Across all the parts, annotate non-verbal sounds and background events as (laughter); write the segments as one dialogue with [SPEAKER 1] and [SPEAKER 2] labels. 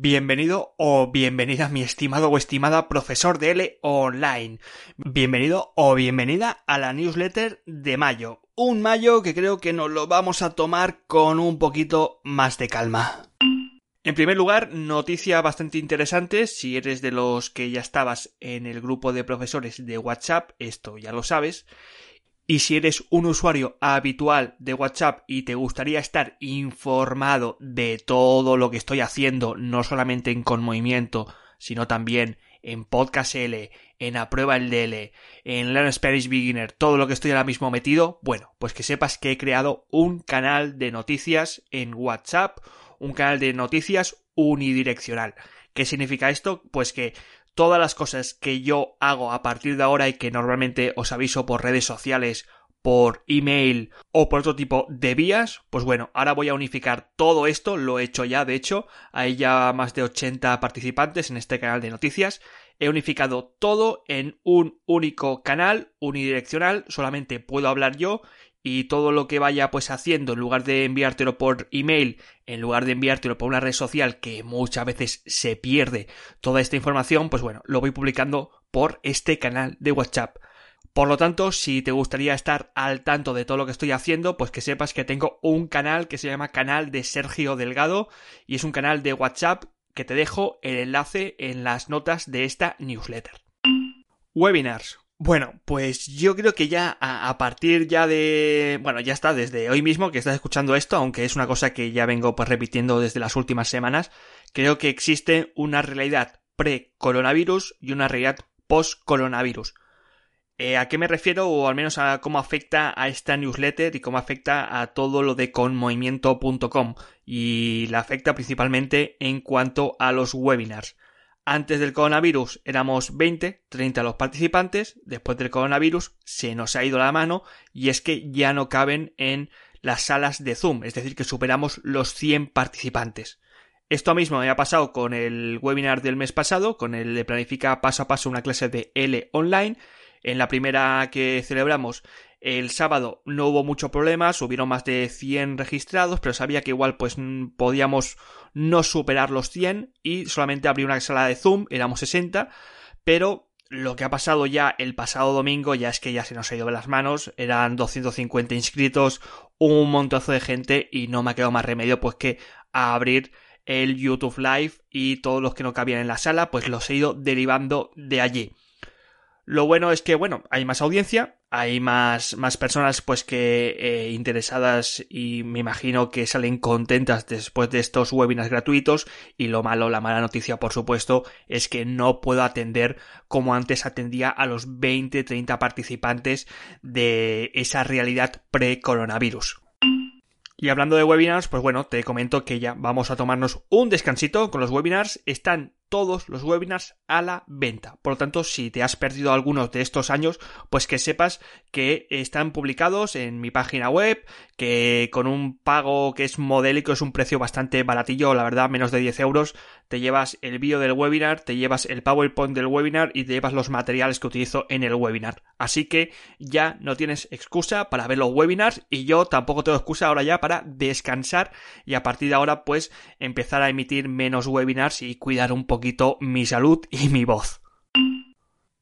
[SPEAKER 1] Bienvenido o bienvenida mi estimado o estimada profesor de L online. Bienvenido o bienvenida a la newsletter de mayo. Un mayo que creo que nos lo vamos a tomar con un poquito más de calma. En primer lugar, noticia bastante interesante, si eres de los que ya estabas en el grupo de profesores de WhatsApp, esto ya lo sabes, y si eres un usuario habitual de WhatsApp y te gustaría estar informado de todo lo que estoy haciendo, no solamente en Con Movimiento, sino también en Podcast L, en Aprueba el DL, en Learn Spanish Beginner, todo lo que estoy ahora mismo metido, bueno, pues que sepas que he creado un canal de noticias en WhatsApp, un canal de noticias unidireccional. ¿Qué significa esto? Pues que todas las cosas que yo hago a partir de ahora y que normalmente os aviso por redes sociales, por email o por otro tipo de vías, pues bueno, ahora voy a unificar todo esto, lo he hecho ya, de hecho, hay ya más de 80 participantes en este canal de noticias, he unificado todo en un único canal unidireccional, solamente puedo hablar yo y todo lo que vaya pues haciendo en lugar de enviártelo por email, en lugar de enviártelo por una red social que muchas veces se pierde toda esta información, pues bueno, lo voy publicando por este canal de WhatsApp. Por lo tanto, si te gustaría estar al tanto de todo lo que estoy haciendo, pues que sepas que tengo un canal que se llama Canal de Sergio Delgado y es un canal de WhatsApp que te dejo el enlace en las notas de esta newsletter. Webinars. Bueno, pues yo creo que ya a, partir ya de... Bueno, ya está desde hoy mismo que estás escuchando esto, aunque es una cosa que ya vengo pues repitiendo desde las últimas semanas, creo que existe una realidad pre-coronavirus y una realidad post-coronavirus. Eh, ¿A qué me refiero? O al menos a cómo afecta a esta newsletter y cómo afecta a todo lo de conmovimiento.com. Y la afecta principalmente en cuanto a los webinars. Antes del coronavirus éramos 20, 30 los participantes, después del coronavirus se nos ha ido la mano y es que ya no caben en las salas de Zoom, es decir, que superamos los 100 participantes. Esto mismo me ha pasado con el webinar del mes pasado, con el de Planifica paso a paso una clase de L online. En la primera que celebramos el sábado no hubo mucho problemas, hubieron más de 100 registrados, pero sabía que igual pues podíamos no superar los 100 y solamente abrí una sala de Zoom, éramos 60, pero lo que ha pasado ya el pasado domingo ya es que ya se nos ha ido de las manos, eran 250 inscritos, un montazo de gente y no me ha quedado más remedio pues que abrir el YouTube Live y todos los que no cabían en la sala pues los he ido derivando de allí. Lo bueno es que, bueno, hay más audiencia, hay más, más personas pues que eh, interesadas y me imagino que salen contentas después de estos webinars gratuitos y lo malo, la mala noticia por supuesto es que no puedo atender como antes atendía a los 20, 30 participantes de esa realidad pre-coronavirus. Y hablando de webinars, pues bueno, te comento que ya vamos a tomarnos un descansito con los webinars. Están todos los webinars a la venta. Por lo tanto, si te has perdido algunos de estos años, pues que sepas que están publicados en mi página web, que con un pago que es modélico, es un precio bastante baratillo, la verdad, menos de 10 euros, te llevas el vídeo del webinar, te llevas el PowerPoint del webinar y te llevas los materiales que utilizo en el webinar. Así que ya no tienes excusa para ver los webinars y yo tampoco tengo excusa ahora ya para descansar y a partir de ahora pues empezar a emitir menos webinars y cuidar un poco poquito mi salud y mi voz.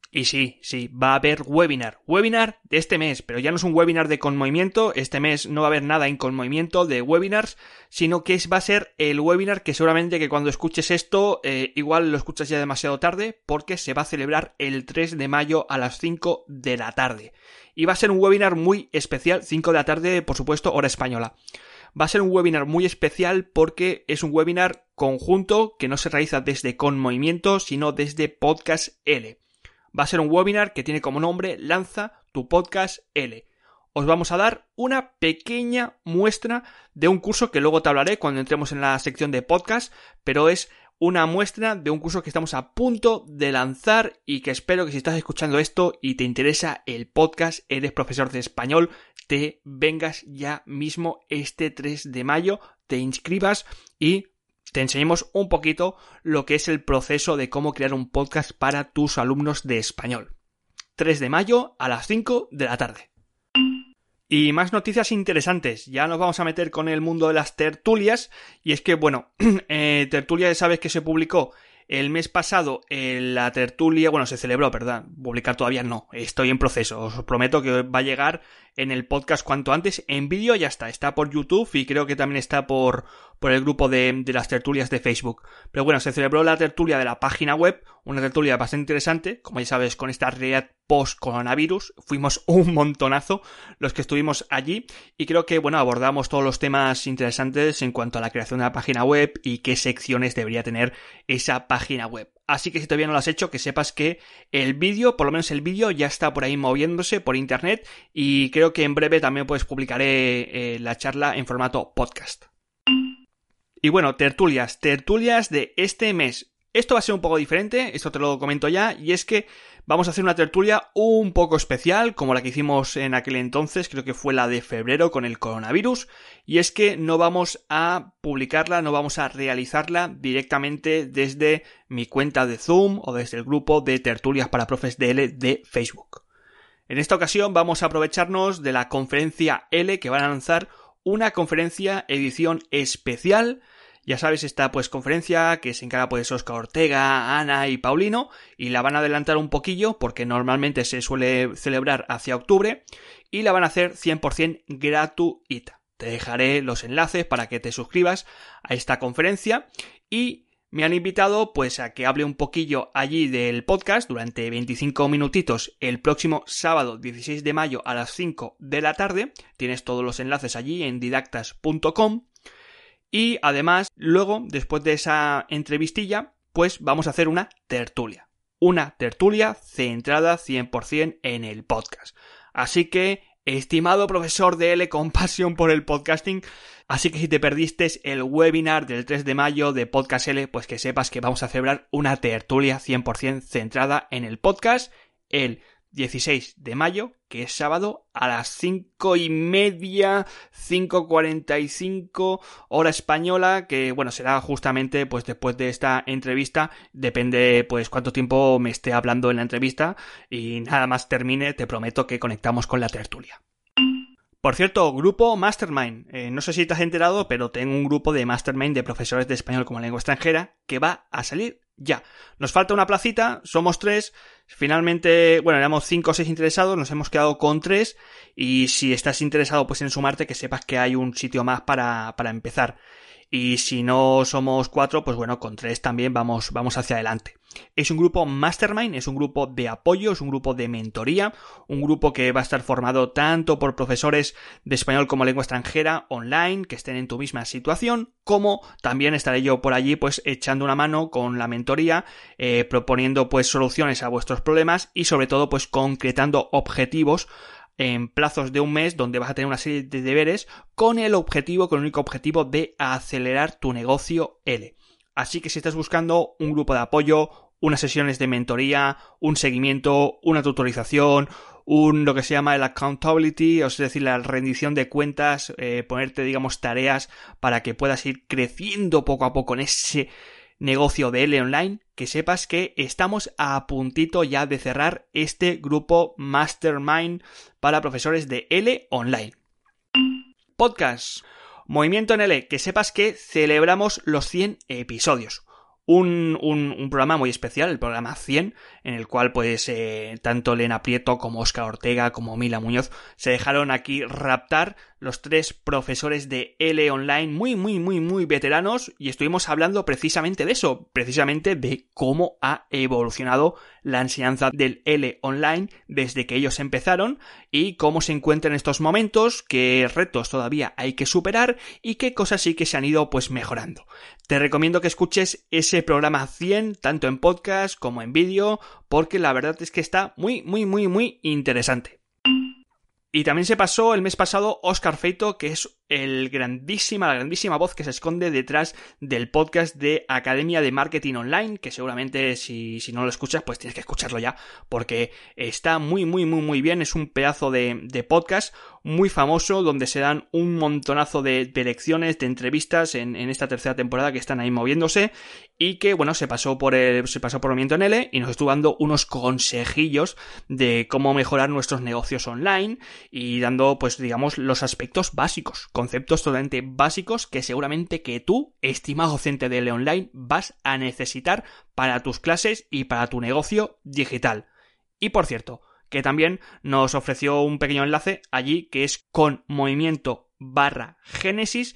[SPEAKER 1] Y sí, sí, va a haber webinar. Webinar de este mes, pero ya no es un webinar de conmovimiento. Este mes no va a haber nada en conmovimiento de webinars, sino que va a ser el webinar que seguramente que cuando escuches esto, eh, igual lo escuchas ya demasiado tarde, porque se va a celebrar el 3 de mayo a las 5 de la tarde. Y va a ser un webinar muy especial, 5 de la tarde, por supuesto, hora española. Va a ser un webinar muy especial porque es un webinar conjunto que no se realiza desde Con Movimiento, sino desde Podcast L. Va a ser un webinar que tiene como nombre Lanza tu Podcast L. Os vamos a dar una pequeña muestra de un curso que luego te hablaré cuando entremos en la sección de podcast, pero es una muestra de un curso que estamos a punto de lanzar y que espero que si estás escuchando esto y te interesa el podcast, eres profesor de español, te vengas ya mismo este 3 de mayo, te inscribas y te enseñemos un poquito lo que es el proceso de cómo crear un podcast para tus alumnos de español. 3 de mayo a las 5 de la tarde. Y más noticias interesantes. Ya nos vamos a meter con el mundo de las tertulias. Y es que, bueno, (clears throat) eh, tertulia sabes que se publicó el mes pasado la tertulia, bueno, se celebró, ¿verdad? Publicar todavía no, estoy en proceso, os prometo que va a llegar en el podcast cuanto antes. En vídeo ya está, está por YouTube y creo que también está por, por el grupo de, de, las tertulias de Facebook. Pero bueno, se celebró la tertulia de la página web, una tertulia bastante interesante, como ya sabes, con esta realidad post-coronavirus. Fuimos (laughs) un montonazo los que estuvimos allí y creo que, bueno, abordamos todos los temas interesantes en cuanto a la creación de la página web y qué secciones debería tener esa página web. Así que si todavía no lo has hecho, que sepas que el vídeo, por lo menos el vídeo, ya está por ahí moviéndose por internet y creo que en breve también pues publicaré eh, la charla en formato podcast. Y bueno, tertulias, tertulias de este mes. Esto va a ser un poco diferente, esto te lo comento ya, y es que vamos a hacer una tertulia un poco especial, como la que hicimos en aquel entonces, creo que fue la de febrero con el coronavirus, y es que no vamos a publicarla, no vamos a realizarla directamente desde mi cuenta de Zoom o desde el grupo de tertulias para profes de L de Facebook. En esta ocasión vamos a aprovecharnos de la conferencia L que van a lanzar una conferencia edición especial ya sabes, esta pues conferencia que se encarga pues Oscar Ortega, Ana y Paulino y la van a adelantar un poquillo porque normalmente se suele celebrar hacia octubre y la van a hacer 100% gratuita. Te dejaré los enlaces para que te suscribas a esta conferencia y me han invitado pues a que hable un poquillo allí del podcast durante 25 minutitos el próximo sábado 16 de mayo a las 5 de la tarde. Tienes todos los enlaces allí en didactas.com y además, luego, después de esa entrevistilla, pues vamos a hacer una tertulia. Una tertulia centrada 100% en el podcast. Así que, estimado profesor de L con pasión por el podcasting, así que si te perdiste el webinar del 3 de mayo de Podcast L, pues que sepas que vamos a celebrar una tertulia 100% centrada en el podcast el 16 de mayo, que es sábado, a las 5 y media, 5.45 hora española, que bueno, será justamente pues después de esta entrevista, depende pues cuánto tiempo me esté hablando en la entrevista y nada más termine, te prometo que conectamos con la tertulia. Por cierto, grupo Mastermind. Eh, no sé si te has enterado, pero tengo un grupo de Mastermind de profesores de español como lengua extranjera que va a salir ya. Nos falta una placita, somos tres. Finalmente, bueno, éramos cinco o seis interesados, nos hemos quedado con tres. Y si estás interesado pues en sumarte, que sepas que hay un sitio más para, para empezar. Y si no somos cuatro, pues bueno, con tres también vamos, vamos hacia adelante. Es un grupo mastermind, es un grupo de apoyo, es un grupo de mentoría, un grupo que va a estar formado tanto por profesores de español como lengua extranjera online que estén en tu misma situación, como también estaré yo por allí pues echando una mano con la mentoría, eh, proponiendo pues soluciones a vuestros problemas y sobre todo pues concretando objetivos en plazos de un mes donde vas a tener una serie de deberes con el objetivo, con el único objetivo de acelerar tu negocio L. Así que si estás buscando un grupo de apoyo, unas sesiones de mentoría, un seguimiento, una tutorización, un lo que se llama el accountability, es decir, la rendición de cuentas, eh, ponerte, digamos, tareas para que puedas ir creciendo poco a poco en ese negocio de L online, que sepas que estamos a puntito ya de cerrar este grupo Mastermind para profesores de L online. Podcast. Movimiento en L, que sepas que celebramos los 100 episodios un, un, un, programa muy especial, el programa 100, en el cual pues eh, tanto Elena Prieto como Oscar Ortega como Mila Muñoz se dejaron aquí raptar los tres profesores de L Online muy, muy, muy, muy veteranos y estuvimos hablando precisamente de eso, precisamente de cómo ha evolucionado la enseñanza del L Online desde que ellos empezaron y cómo se encuentran en estos momentos, qué retos todavía hay que superar y qué cosas sí que se han ido pues mejorando. Te recomiendo que escuches ese programa 100 tanto en podcast como en vídeo porque la verdad es que está muy, muy, muy, muy interesante. Y también se pasó el mes pasado Oscar Feito, que es el grandísima, la grandísima voz que se esconde detrás del podcast de Academia de Marketing Online, que seguramente si, si no lo escuchas, pues tienes que escucharlo ya, porque está muy, muy, muy, muy bien, es un pedazo de, de podcast muy famoso, donde se dan un montonazo de, de lecciones, de entrevistas en, en, esta tercera temporada que están ahí moviéndose, y que, bueno, se pasó por el, se pasó por Movimiento en L y nos estuvo dando unos consejillos de cómo mejorar nuestros negocios online y dando, pues, digamos, los aspectos básicos conceptos totalmente básicos que seguramente que tú, estimado docente de L Online, vas a necesitar para tus clases y para tu negocio digital. Y por cierto, que también nos ofreció un pequeño enlace allí que es con movimiento barra génesis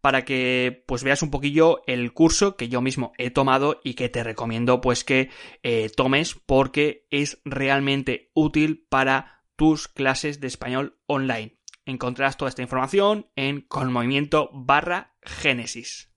[SPEAKER 1] para que pues veas un poquillo el curso que yo mismo he tomado y que te recomiendo pues que eh, tomes porque es realmente útil para tus clases de español online. Encontrarás toda esta información en conmovimiento barra génesis.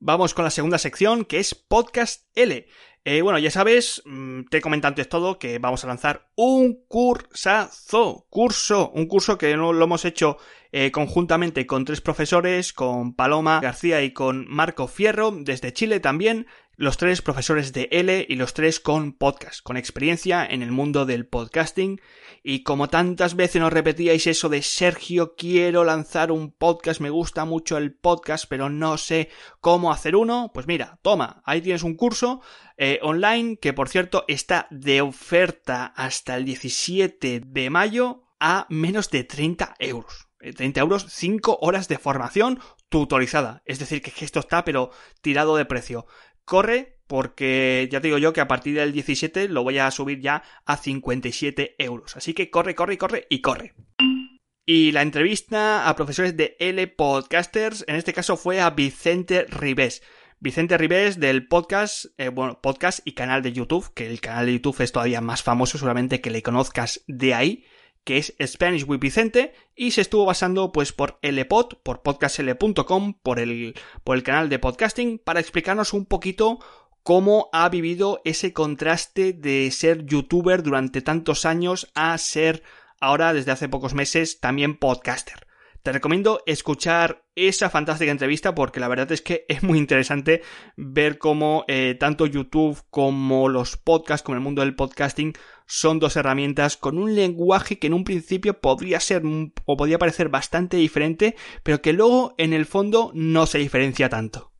[SPEAKER 1] Vamos con la segunda sección que es Podcast L. Eh, bueno, ya sabes, mm, te he comentado antes todo que vamos a lanzar un cursazo, curso, un curso que lo hemos hecho eh, conjuntamente con tres profesores, con Paloma García y con Marco Fierro, desde Chile también, los tres profesores de L y los tres con podcast, con experiencia en el mundo del podcasting. Y como tantas veces nos repetíais eso de Sergio, quiero lanzar un podcast, me gusta mucho el podcast, pero no sé cómo hacer uno, pues mira, toma, ahí tienes un curso eh, online que por cierto está de oferta hasta el 17 de mayo a menos de 30 euros. 30 eh, euros, 5 horas de formación tutorizada. Es decir, que esto está pero tirado de precio corre porque ya te digo yo que a partir del 17 lo voy a subir ya a 57 euros. Así que corre, corre, corre y corre. Y la entrevista a profesores de L Podcasters, en este caso fue a Vicente Ribés. Vicente Ribés del podcast, eh, bueno, podcast y canal de YouTube, que el canal de YouTube es todavía más famoso, seguramente que le conozcas de ahí que es Spanish with Vicente, y se estuvo basando pues por LPod, por podcastl.com, por el, por el canal de podcasting, para explicarnos un poquito cómo ha vivido ese contraste de ser youtuber durante tantos años a ser ahora desde hace pocos meses también podcaster. Te recomiendo escuchar esa fantástica entrevista porque la verdad es que (laughs) es muy interesante ver cómo eh, tanto YouTube como los podcasts, como el mundo del podcasting, son dos herramientas con un lenguaje que en un principio podría ser o podría parecer bastante diferente, pero que luego en el fondo no se diferencia tanto.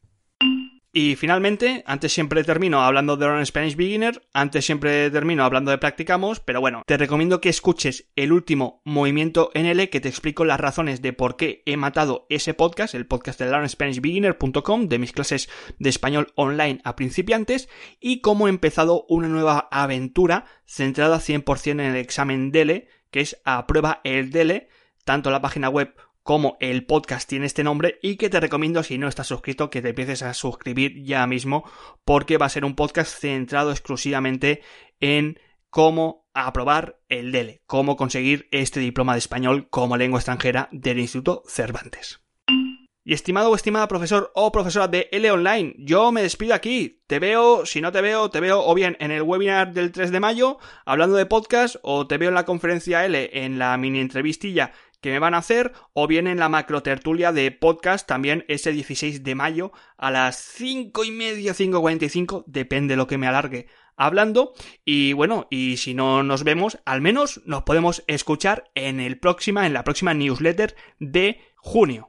[SPEAKER 1] Y finalmente, antes siempre termino hablando de Learn Spanish Beginner, antes siempre termino hablando de practicamos, pero bueno, te recomiendo que escuches el último movimiento NL que te explico las razones de por qué he matado ese podcast, el podcast de learnspanishbeginner.com, de mis clases de español online a principiantes, y cómo he empezado una nueva aventura centrada 100% en el examen DELE, que es a prueba el DELE, tanto la página web como el podcast tiene este nombre y que te recomiendo si no estás suscrito que te empieces a suscribir ya mismo porque va a ser un podcast centrado exclusivamente en cómo aprobar el DELE, cómo conseguir este diploma de español como lengua extranjera del Instituto Cervantes. Y estimado o estimada profesor o profesora de L Online, yo me despido aquí. Te veo, si no te veo, te veo o bien en el webinar del 3 de mayo hablando de podcast o te veo en la conferencia L en la mini entrevistilla que me van a hacer o bien en la macro tertulia de podcast también ese 16 de mayo a las 5 y media, 5.45, depende lo que me alargue hablando y bueno, y si no nos vemos, al menos nos podemos escuchar en el próxima, en la próxima newsletter de junio.